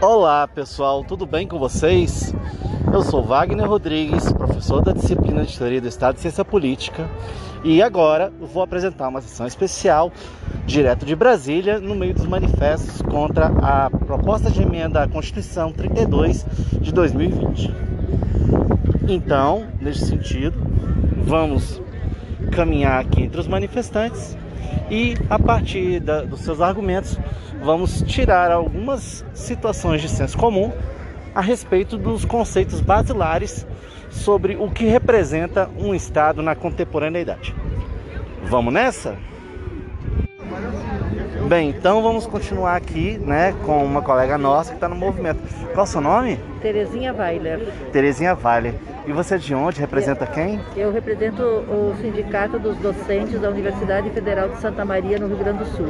Olá pessoal, tudo bem com vocês? Eu sou Wagner Rodrigues, professor da disciplina de Teoria do Estado e Ciência Política, e agora vou apresentar uma sessão especial direto de Brasília, no meio dos manifestos contra a proposta de emenda à Constituição 32 de 2020. Então, nesse sentido, vamos caminhar aqui entre os manifestantes e, a partir da, dos seus argumentos, vamos tirar algumas situações de senso comum a respeito dos conceitos basilares sobre o que representa um Estado na contemporaneidade. Vamos nessa? Bem, então vamos continuar aqui, né, com uma colega nossa que está no movimento. Qual é o seu nome? Terezinha Weiler. Terezinha Weiler. E você é de onde? Representa quem? Eu represento o Sindicato dos Docentes da Universidade Federal de Santa Maria, no Rio Grande do Sul.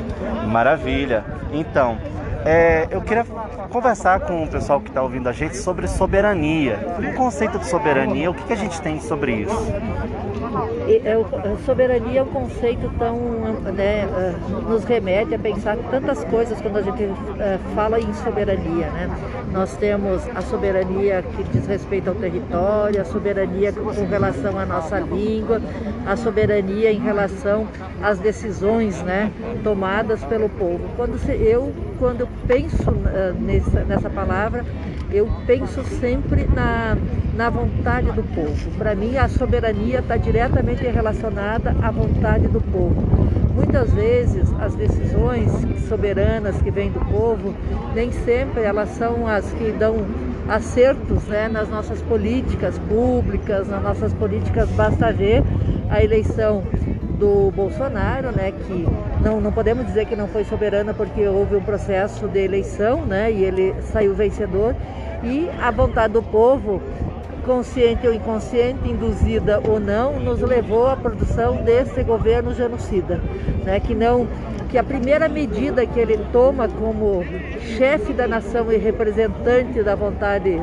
Maravilha. Então, é, eu queria conversar com o pessoal que está ouvindo a gente sobre soberania. O conceito de soberania, o que, que a gente tem sobre isso? É, soberania é um conceito tão né, é, nos remete a pensar tantas coisas quando a gente é, fala em soberania né? nós temos a soberania que diz respeito ao território a soberania com relação à nossa língua a soberania em relação às decisões né, tomadas pelo povo quando eu quando penso nessa, nessa palavra eu penso sempre na, na vontade do povo. Para mim, a soberania está diretamente relacionada à vontade do povo. Muitas vezes, as decisões soberanas que vêm do povo, nem sempre elas são as que dão acertos né, nas nossas políticas públicas, nas nossas políticas. Basta ver a eleição do Bolsonaro, né, que não, não podemos dizer que não foi soberana porque houve um processo de eleição, né, e ele saiu vencedor, e a vontade do povo, consciente ou inconsciente, induzida ou não, nos levou à produção desse governo genocida, né, que não que a primeira medida que ele toma como chefe da nação e representante da vontade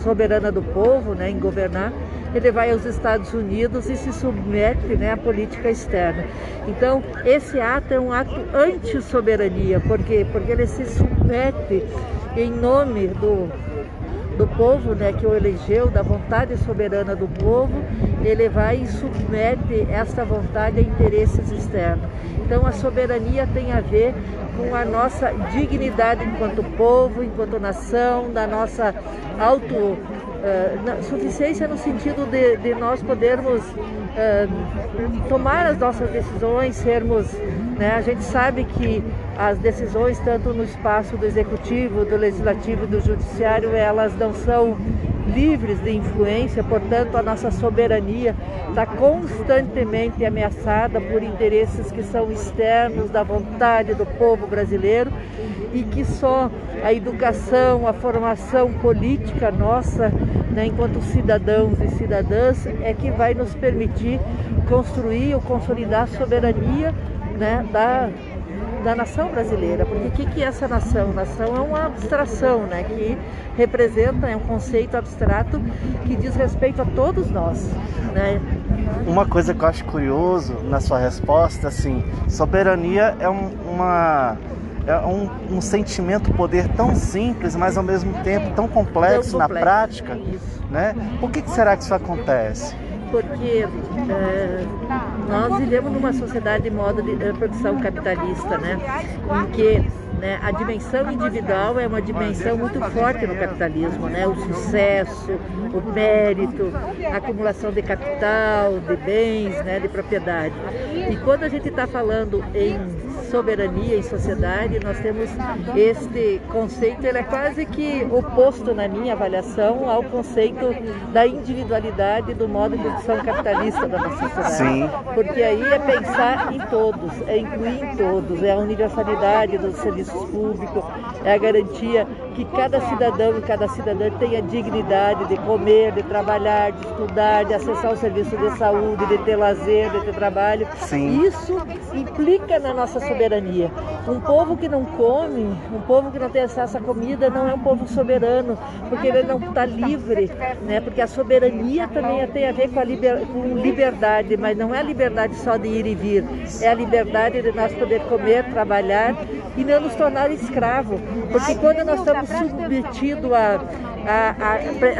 soberana do povo, né, em governar, ele vai aos Estados Unidos e se submete né, à política externa. Então, esse ato é um ato anti-soberania, por quê? Porque ele se submete em nome do, do povo né, que o elegeu, da vontade soberana do povo, ele vai e submete essa vontade a interesses externos. Então a soberania tem a ver com a nossa dignidade enquanto povo, enquanto nação, da nossa auto Uh, suficiência no sentido de, de nós podermos uh, tomar as nossas decisões, sermos, né, a gente sabe que as decisões tanto no espaço do executivo, do legislativo, do judiciário, elas não são livres de influência, portanto, a nossa soberania está constantemente ameaçada por interesses que são externos da vontade do povo brasileiro e que só a educação, a formação política nossa, né, enquanto cidadãos e cidadãs, é que vai nos permitir construir ou consolidar a soberania né, da, da nação brasileira. Porque o que, que é essa nação? Nação é uma abstração, né? Que representa, é um conceito abstrato que diz respeito a todos nós. Né? Uma coisa que eu acho curioso na sua resposta, assim, soberania é um, uma é um, um, sentimento poder tão simples, mas ao mesmo tempo tão complexo, complexo. na prática, isso. né? Por que, que será que isso acontece? Porque é, nós vivemos numa sociedade de modo de, de produção capitalista, né? Em que né, a dimensão individual é uma dimensão muito forte no capitalismo, né? O sucesso, o mérito, a acumulação de capital, de bens, né, de propriedade. E quando a gente está falando em soberania em sociedade, nós temos este conceito, ele é quase que oposto na minha avaliação ao conceito da individualidade do modo de produção capitalista da nossa sociedade. Sim. Porque aí é pensar em todos, é incluir em todos, é a universalidade dos serviços públicos, é a garantia que cada cidadão e cada cidadã tenha dignidade de comer, de trabalhar, de estudar, de acessar o serviço de saúde, de ter lazer, de ter trabalho. Sim. Isso implica na nossa soberania soberania. Um povo que não come, um povo que não tem acesso à comida, não é um povo soberano, porque ele não está livre, né? Porque a soberania também tem a ver com, a liber, com liberdade, mas não é a liberdade só de ir e vir, é a liberdade de nós poder comer, trabalhar e não nos tornar escravo. Porque quando nós estamos submetidos a, a,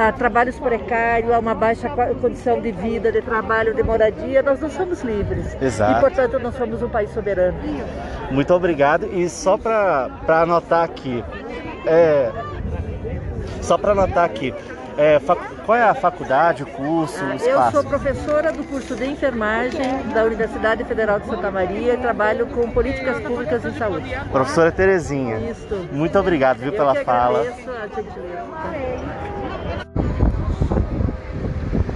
a, a, trabalhos precários, a uma baixa condição de vida, de trabalho, de moradia, nós não somos livres. Exato. E, portanto, nós somos um país soberano. Muito obrigado. E só para anotar aqui, é, só para anotar aqui, é, qual é a faculdade, o curso, o espaço? Eu sou professora do curso de enfermagem da Universidade Federal de Santa Maria e trabalho com políticas públicas em saúde. Professora Terezinha. Isso. Muito obrigado, viu, Eu pela fala.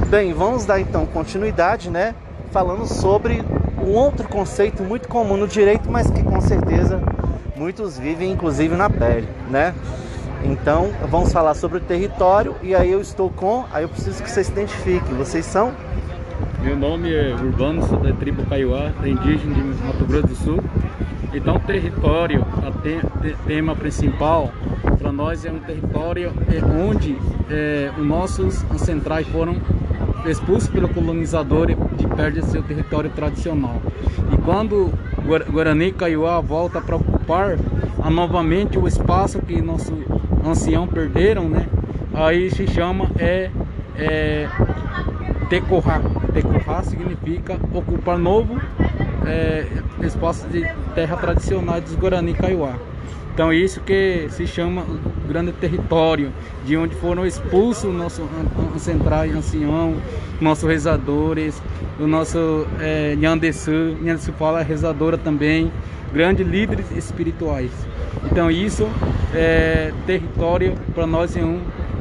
Bem, vamos dar então continuidade, né? Falando sobre um outro conceito muito comum no direito, mas que com certeza muitos vivem, inclusive na pele, né? Então, vamos falar sobre o território e aí eu estou com, aí eu preciso que vocês se identifiquem. Vocês são? Meu nome é Urbano, sou da tribo Kaiowá, indígena de Mato Grosso do Sul. Então, território, o tema principal para nós é um território onde é, os nossos ancestrais foram expulsos pelo colonizador e perde seu território tradicional. E quando Guarani Kaiowá volta para ocupar novamente o espaço que nossos anciãos perderam, né? Aí se chama é, é Tecorá. Significa ocupar novo é, espaço de terra tradicional dos Guarani Kaiowá. Então isso que se chama grande território, de onde foram expulsos nossos ancestrais ancião, nossos rezadores, o nosso é, Nhandesu, Nhandesu fala rezadora também, grandes líderes espirituais. Então isso é território para nós é um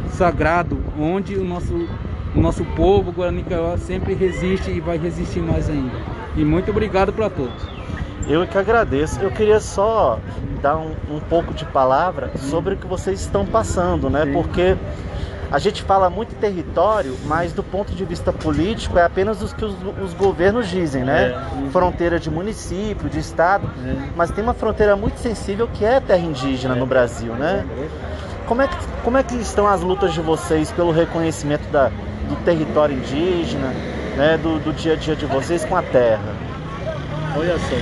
sagrado, onde o nosso, o nosso povo Guarani sempre resiste e vai resistir mais ainda. E muito obrigado para todos. Eu que agradeço. Eu queria só dar um, um pouco de palavra sobre o que vocês estão passando, né? Sim. Porque a gente fala muito em território, mas do ponto de vista político é apenas os que os, os governos dizem, né? É. Fronteira de município, de estado, É. mas tem uma fronteira muito sensível que é a terra indígena no Brasil, né? Como é que, como é que estão as lutas de vocês pelo reconhecimento da, do território indígena, né? Do, do dia a dia de vocês com a terra? Olha só,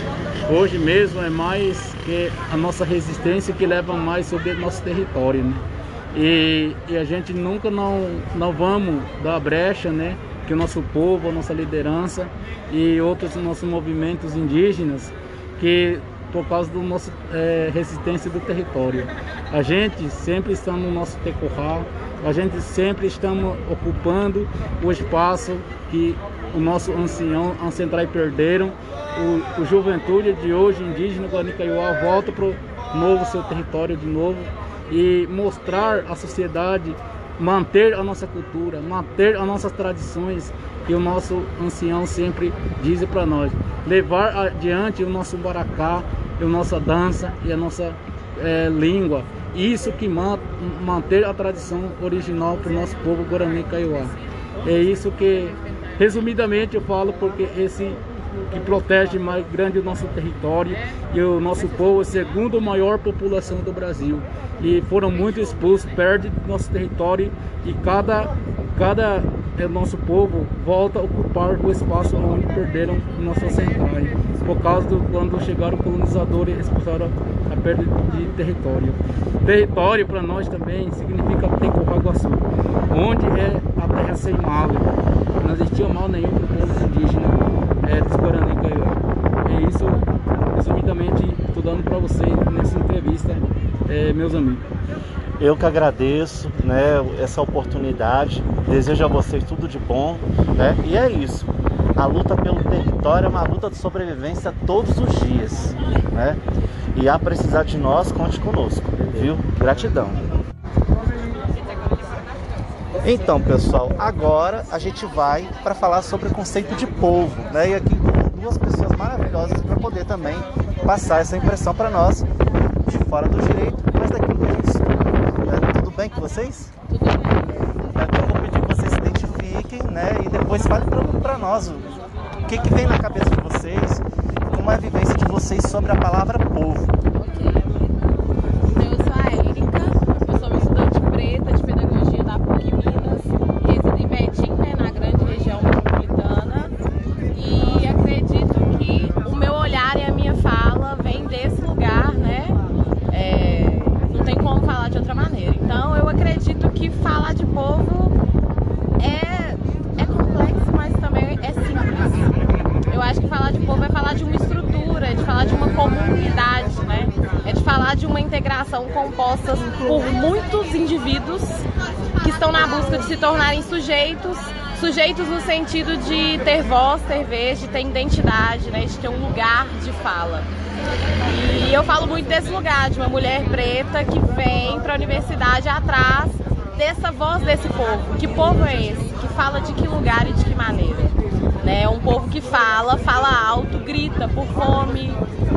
hoje mesmo é mais que a nossa resistência que leva mais sobre nosso território, né? E, e a gente nunca não, não vamos dar brecha, né? Que o nosso povo, a nossa liderança e outros nossos movimentos indígenas, que por causa da nossa eh, resistência do território. A gente sempre está no nosso tecorá, a gente sempre estamos ocupando o espaço que o nosso ancião, ancestrais perderam. O, o juventude de hoje, indígena Guarani Kaiowá, volta para o novo seu território de novo e mostrar à sociedade, manter a nossa cultura, manter as nossas tradições que o nosso ancião sempre diz para nós. Levar adiante o nosso baracá, a nossa dança e a nossa eh, língua. Isso que man, manter a tradição original para o nosso povo Guarani Kaiowá. É isso que, resumidamente, eu falo porque esse que protege mais grande o nosso território e o nosso povo é a segunda maior população do Brasil. E foram muito expulsos, perde nosso território e cada cada é, nosso povo volta a ocupar o espaço onde perderam nossos centrais por causa do quando chegaram colonizadores e expulsaram a perda de território. Território para nós também significa Tecorraguaçu, onde é a terra sem mal. Não existia mal nenhum para o povo indígena é, dos Guarani Kaiowá. É isso, resumidamente, estou dando para vocês nessa entrevista, é, meus amigos. Eu que agradeço né, essa oportunidade, desejo a vocês tudo de bom. Né? E é isso. A luta pelo território é uma luta de sobrevivência todos os dias. Né? E a precisar de nós, conte conosco. Viu? Gratidão. Então, pessoal, agora a gente vai para falar sobre o conceito de povo, né? E aqui duas pessoas maravilhosas para poder também passar essa impressão para nós de fora do direito, mas daquilo que a gente estuda. né? Tudo bem com vocês? Tudo bem. Então, eu vou pedir que vocês se identifiquem, né? E depois falem para nós o, o que, que vem na cabeça de vocês, como é a vivência de vocês sobre a palavra povo. Ok. Então, eu sou a Érica, eu sou uma estudante preta de pedagogia da PUC Minas, resido em Betim, né, na grande região metropolitana, e acredito que o meu olhar e a minha fala vem desse lugar, né, são compostas por muitos indivíduos que estão na busca de se tornarem sujeitos, sujeitos no sentido de ter voz, ter vez, de ter identidade, né, de ter um lugar de fala. E eu falo muito desse lugar, de uma mulher preta que vem para a universidade atrás dessa voz desse povo. Que povo é esse? Que fala de que lugar e de que maneira? Né? É um povo que fala, fala alto, grita por fome,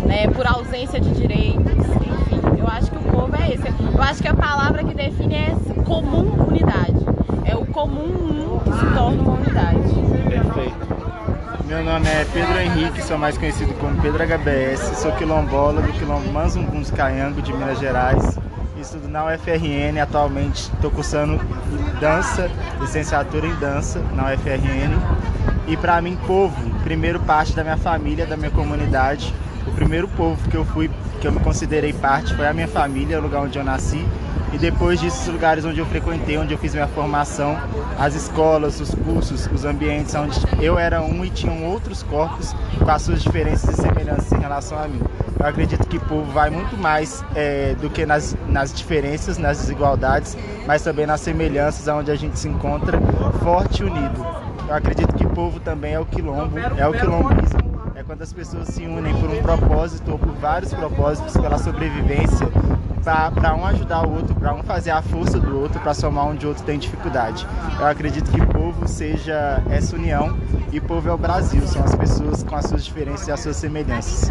né? por ausência de direitos, enfim. Eu acho que o povo é esse. Eu acho que a palavra que define é comum unidade. É o comum que se torna uma unidade. Perfeito. Meu nome é Pedro Henrique, sou mais conhecido como Pedro HBS, sou quilombola do quilombo dos Caiango, de Minas Gerais. Estudo na UFRN, atualmente estou cursando dança, licenciatura em dança na UFRN. E para mim, povo, primeiro parte da minha família, da minha comunidade. O primeiro povo que eu fui, que eu me considerei parte, foi a minha família, o lugar onde eu nasci. E depois disso, os lugares onde eu frequentei, onde eu fiz minha formação, as escolas, os cursos, os ambientes onde eu era um e tinham outros corpos com as suas diferenças e semelhanças em relação a mim. Eu acredito que o povo vai muito mais é, do que nas, nas diferenças, nas desigualdades, mas também nas semelhanças, onde a gente se encontra forte e unido. Eu acredito que o povo também é o quilombo, é o quilombismo. É quando as pessoas se unem por um propósito ou por vários propósitos, pela sobrevivência, para um ajudar o outro, para um fazer a força do outro, para somar onde o outro tem dificuldade. Eu acredito que o povo seja essa união e o povo é o Brasil, são as pessoas com as suas diferenças e as suas semelhanças.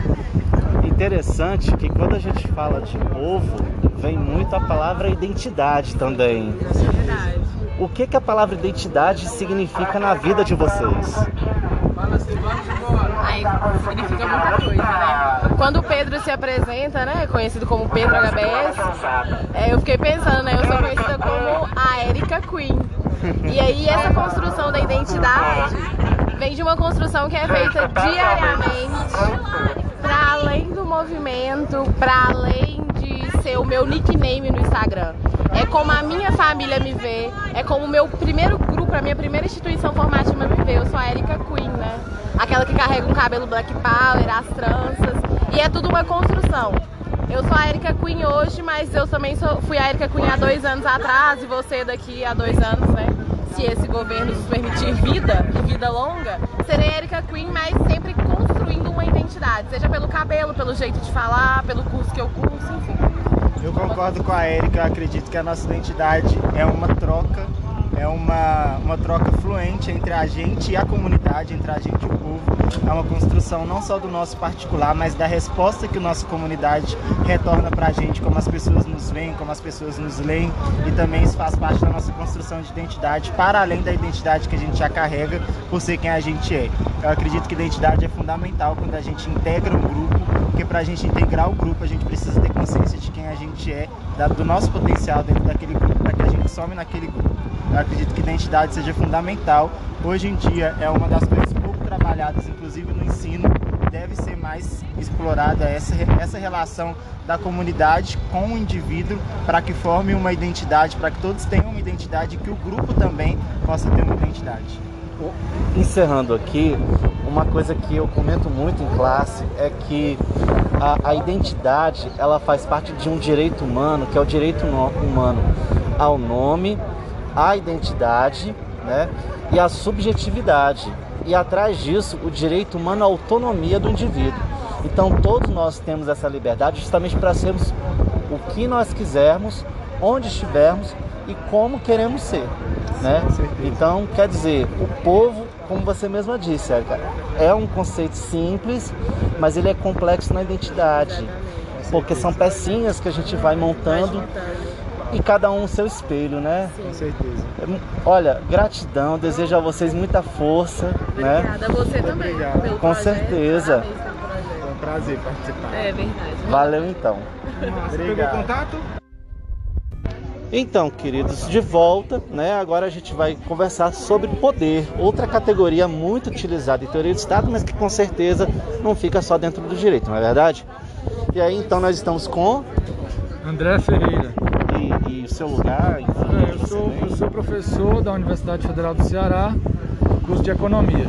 Interessante que quando a gente fala de povo, vem muito a palavra identidade também. Verdade. O que, que a palavra identidade significa na vida de vocês? Muita coisa, né? Quando o Pedro se apresenta, né? Conhecido como Pedro HBS, é, eu fiquei pensando, né? Eu sou conhecida como a Erika Queen. E aí essa construção da identidade vem de uma construção que é feita diariamente para além do movimento, para além de ser o meu nickname no Instagram. É como a minha família me vê, é como o meu primeiro grupo, a minha primeira instituição formativa vê. Eu sou a Erika Queen, né? Aquela que carrega um cabelo black power, as tranças. E é tudo uma construção. Eu sou a Erika Queen hoje, mas eu também sou, fui a Erika Queen há dois anos atrás e você daqui há dois anos, né? Se esse governo nos permitir vida e vida longa, serei Erika Queen, mas sempre construindo uma identidade, seja pelo cabelo, pelo jeito de falar, pelo curso que eu curso, enfim. Eu concordo com a Erika, acredito que a nossa identidade é uma troca, é uma, uma troca fluente entre a gente e a comunidade, entre a gente e o povo. É uma construção não só do nosso particular, mas da resposta que a nossa comunidade retorna para a gente, como as pessoas nos veem, como as pessoas nos leem, e também isso faz parte da nossa construção de identidade, para além da identidade que a gente já carrega por ser quem a gente é. Eu acredito que identidade é fundamental quando a gente integra um grupo, porque para a gente integrar o grupo, a gente precisa ter consciência de quem a gente é, do nosso potencial dentro daquele grupo, para que a gente some naquele grupo. Eu acredito que identidade seja fundamental. Hoje em dia é uma das coisas pouco trabalhadas, inclusive no ensino, deve ser mais explorada essa, essa relação da comunidade com o indivíduo para que forme uma identidade, para que todos tenham uma identidade e que o grupo também possa ter uma identidade. Encerrando aqui, uma coisa que eu comento muito em classe é que a, a identidade ela faz parte de um direito humano, que é o direito no- humano ao nome, à identidade né, e à subjetividade. E atrás disso, o direito humano à autonomia do indivíduo. Então, todos nós temos essa liberdade justamente para sermos o que nós quisermos, onde estivermos e como queremos ser. Né? Então, quer dizer, o povo, como você mesma disse, Érica, é um conceito simples, mas ele é complexo na identidade. Porque são pecinhas que a gente vai montando e cada um o seu espelho, né? Com certeza. Olha, gratidão, desejo a vocês muita força, né? Obrigada a você também. Obrigado. pelo Com projeto, certeza. É um prazer participar. É verdade. Valeu então. Obrigado. contato? Então, queridos, de volta, né? Agora a gente vai conversar sobre poder, outra categoria muito utilizada em teoria do Estado, mas que com certeza não fica só dentro do direito, não é verdade? E aí, então, nós estamos com André Ferreira. Seu lugar, enfim, É, eu, sou, eu sou professor da Universidade Federal do Ceará, curso de Economia.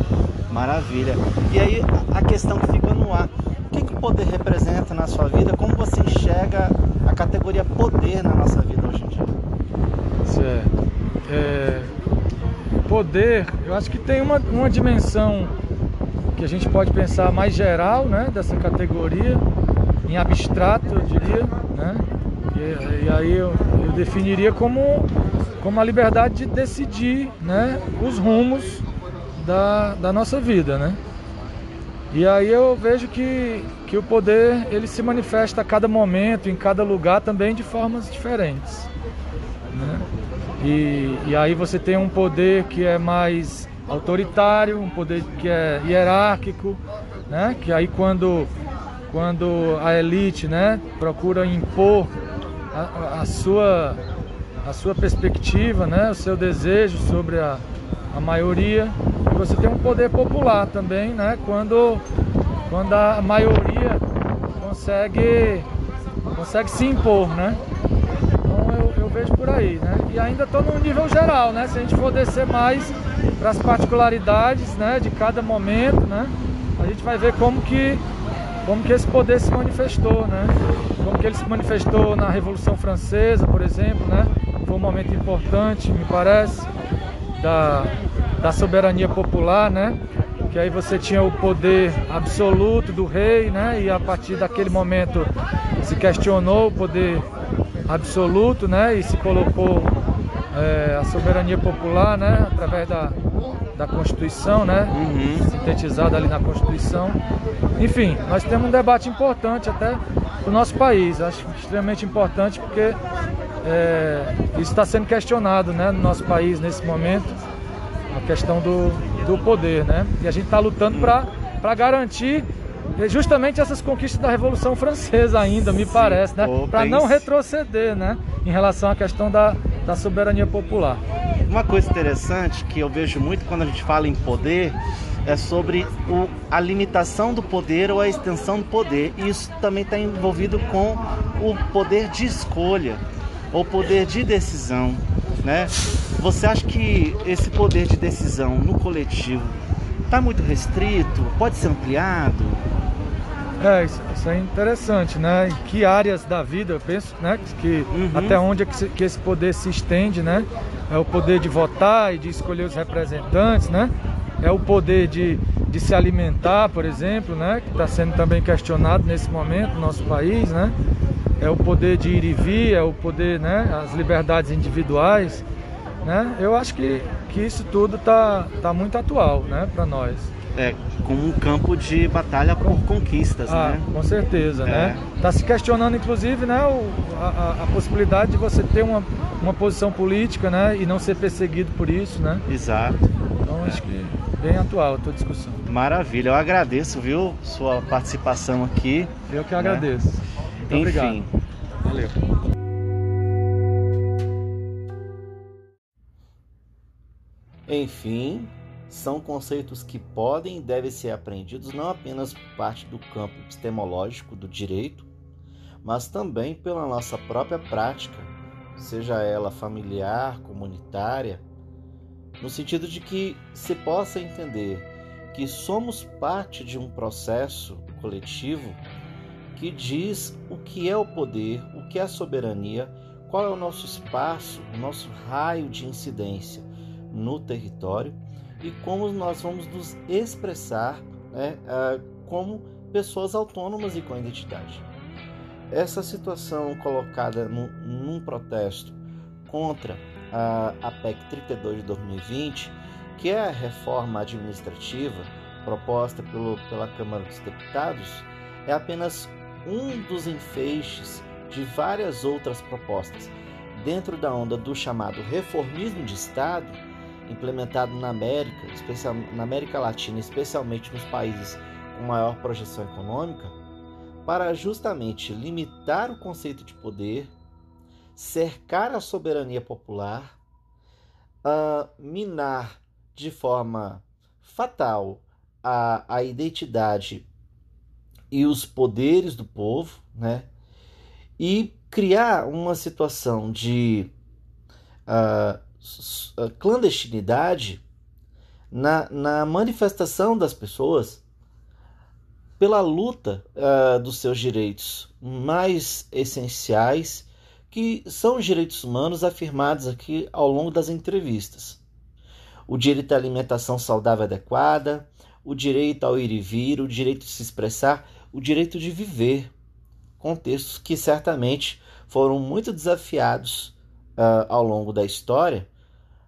Maravilha. E aí a- questão que fica no ar. O que, que o poder representa na sua vida? Como você enxerga a categoria poder na nossa vida hoje em dia? Certo. É, poder, eu acho que tem uma, uma dimensão que a gente pode pensar mais geral, né, dessa categoria, em abstrato, eu diria? E, e aí eu, eu, definiria como, como a liberdade de decidir, né, os rumos da, da nossa vida, né? E aí eu vejo que, que o poder ele se manifesta a cada momento, em cada lugar também de formas diferentes. Né? E, e aí você tem um poder que é mais autoritário, um poder que é hierárquico, né? que aí quando, quando a elite né, procura impor a, a, sua, a sua perspectiva, né, o seu desejo sobre a, a maioria, e você tem um poder popular também, né? Quando, quando a maioria consegue, consegue se impor, né? Então eu, eu vejo por aí, né? E ainda estou no nível geral, né? Se a gente for descer mais para as particularidades, né? De cada momento, né? A gente vai ver como que como que esse poder se manifestou, né? Como que ele se manifestou na Revolução Francesa, por exemplo, né? Foi um momento importante, me parece da, da soberania popular, né? Que aí você tinha o poder absoluto do rei, né? E a partir daquele momento se questionou o poder absoluto, né? E se colocou é, a soberania popular, né? Através da, da Constituição, né? Uhum. Sintetizada ali na Constituição. Enfim, nós temos um debate importante até para o nosso país. Acho extremamente importante porque é, isso está sendo questionado né, no nosso país nesse momento, a questão do, do poder. Né? E a gente está lutando para garantir justamente essas conquistas da Revolução Francesa ainda, me Sim, parece, né? Para não retroceder né? em relação à questão da, da soberania popular. Uma coisa interessante que eu vejo muito quando a gente fala em poder é sobre o, a limitação do poder ou a extensão do poder. E isso também está envolvido com o poder de escolha ou poder de decisão, né? Você acha que esse poder de decisão no coletivo está muito restrito? Pode ser ampliado? É, isso, é interessante, né? Em que áreas da vida, eu penso, né? Que uhum. até onde é que, que, esse poder se estende, né? É o poder de votar e de escolher os representantes, né? É o poder de, de se alimentar, por exemplo, né? Que está sendo também questionado nesse momento no nosso país, né? é o poder de ir e vir, é o poder, né, as liberdades individuais, né? Eu acho que, que isso tudo tá, tá muito atual, né, para nós. É, como um campo de batalha por conquistas, ah, né? Com certeza, né? é. né? Tá se questionando, inclusive, né, o, a, a, possibilidade de você ter uma, uma posição política, né, e não ser perseguido por isso, né? Exato. Então, acho que bem atual a tua discussão. Maravilha, eu agradeço, viu, sua participação aqui. Eu que agradeço. Né? Muito Enfim. Obrigado. Valeu. Enfim, são conceitos que podem e devem ser aprendidos não apenas por parte do campo epistemológico do direito, mas também pela nossa própria prática, seja ela familiar, comunitária, no sentido de que se possa entender que somos parte de um processo coletivo que diz o que é o poder, o que é a soberania, qual é o nosso espaço, o nosso raio de incidência no território e como nós vamos nos expressar né, como pessoas autônomas e com identidade. Essa situação colocada no, num protesto contra a, a PEC 32 de 2020, que é a reforma administrativa proposta pelo, pela Câmara dos Deputados, é apenas um dos enfeixes de várias outras propostas dentro da onda do chamado reformismo de Estado, implementado na América, especial, na América Latina, especialmente nos países com maior projeção econômica, para justamente limitar o conceito de poder, cercar a soberania popular, uh, minar de forma fatal a, a identidade e os poderes do povo, né? E criar uma situação de uh, clandestinidade na, na manifestação das pessoas pela luta uh, dos seus direitos mais essenciais, que são os direitos humanos afirmados aqui ao longo das entrevistas. O direito à alimentação saudável adequada, o direito ao ir e vir, o direito de se expressar, o direito de viver. Contextos que certamente foram muito desafiados uh, ao longo da história,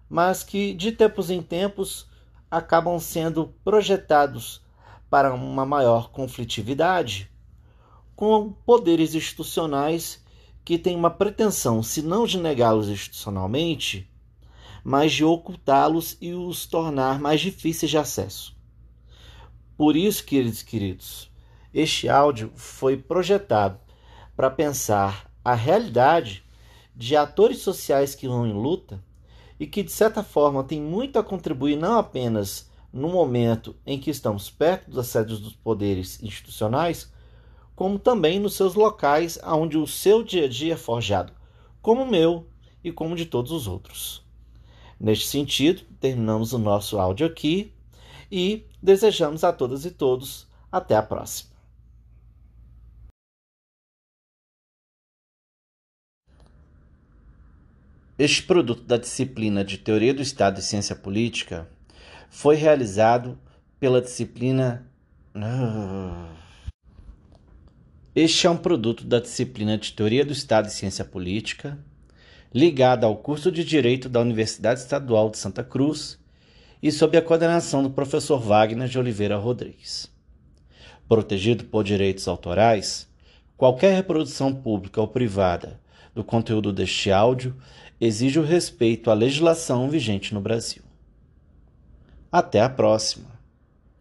mas que de tempos em tempos acabam sendo projetados para uma maior conflitividade, com poderes institucionais que têm uma pretensão, se não de negá-los institucionalmente, mas de ocultá-los e os tornar mais difíceis de acesso. Por isso, queridos queridos, este áudio foi projetado para pensar a realidade de atores sociais que vão em luta e que, de certa forma, tem muito a contribuir não apenas no momento em que estamos perto das sedes dos poderes institucionais, como também nos seus locais onde o seu dia a dia é forjado, como o meu e como de todos os outros. Neste sentido, terminamos o nosso áudio aqui e desejamos a todas e todos até a próxima. Este produto da disciplina de Teoria do Estado e Ciência Política foi realizado pela disciplina. Este é um produto da disciplina de Teoria do Estado e Ciência Política, ligado ao curso de Direito da Universidade Estadual de Santa Cruz e sob a coordenação do professor Wagner de Oliveira Rodrigues. Protegido por direitos autorais, qualquer reprodução pública ou privada do conteúdo deste áudio exige o respeito à legislação vigente no Brasil. Até a próxima!